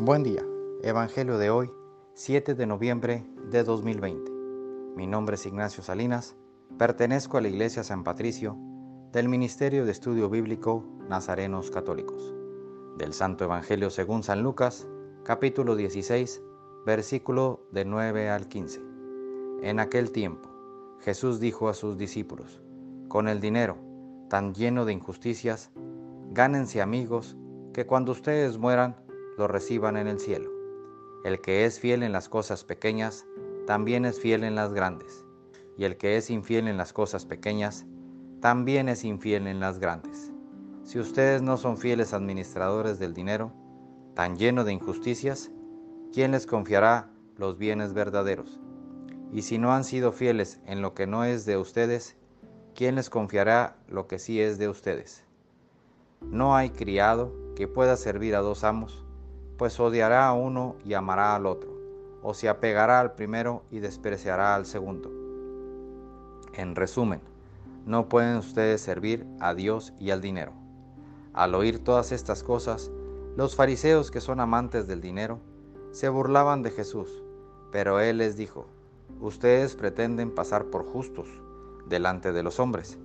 Buen día, Evangelio de hoy, 7 de noviembre de 2020. Mi nombre es Ignacio Salinas, pertenezco a la Iglesia San Patricio del Ministerio de Estudio Bíblico Nazarenos Católicos. Del Santo Evangelio según San Lucas, capítulo 16, versículo de 9 al 15. En aquel tiempo, Jesús dijo a sus discípulos, con el dinero tan lleno de injusticias, gánense amigos que cuando ustedes mueran, lo reciban en el cielo. El que es fiel en las cosas pequeñas, también es fiel en las grandes. Y el que es infiel en las cosas pequeñas, también es infiel en las grandes. Si ustedes no son fieles administradores del dinero, tan lleno de injusticias, ¿quién les confiará los bienes verdaderos? Y si no han sido fieles en lo que no es de ustedes, ¿quién les confiará lo que sí es de ustedes? No hay criado que pueda servir a dos amos, pues odiará a uno y amará al otro, o se apegará al primero y despreciará al segundo. En resumen, no pueden ustedes servir a Dios y al dinero. Al oír todas estas cosas, los fariseos que son amantes del dinero se burlaban de Jesús, pero él les dijo, ustedes pretenden pasar por justos delante de los hombres,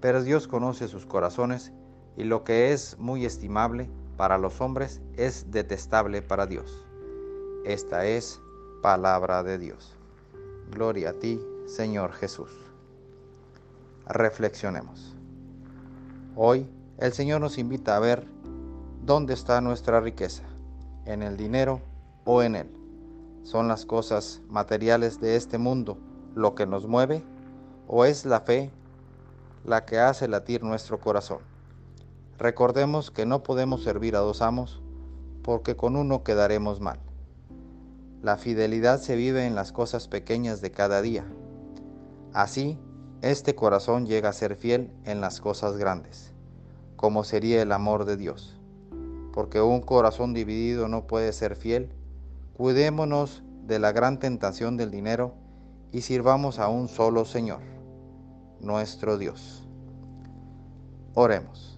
pero Dios conoce sus corazones y lo que es muy estimable para los hombres es detestable para Dios. Esta es palabra de Dios. Gloria a ti, Señor Jesús. Reflexionemos. Hoy el Señor nos invita a ver dónde está nuestra riqueza, en el dinero o en Él. ¿Son las cosas materiales de este mundo lo que nos mueve o es la fe la que hace latir nuestro corazón? Recordemos que no podemos servir a dos amos porque con uno quedaremos mal. La fidelidad se vive en las cosas pequeñas de cada día. Así, este corazón llega a ser fiel en las cosas grandes, como sería el amor de Dios. Porque un corazón dividido no puede ser fiel, cuidémonos de la gran tentación del dinero y sirvamos a un solo Señor, nuestro Dios. Oremos.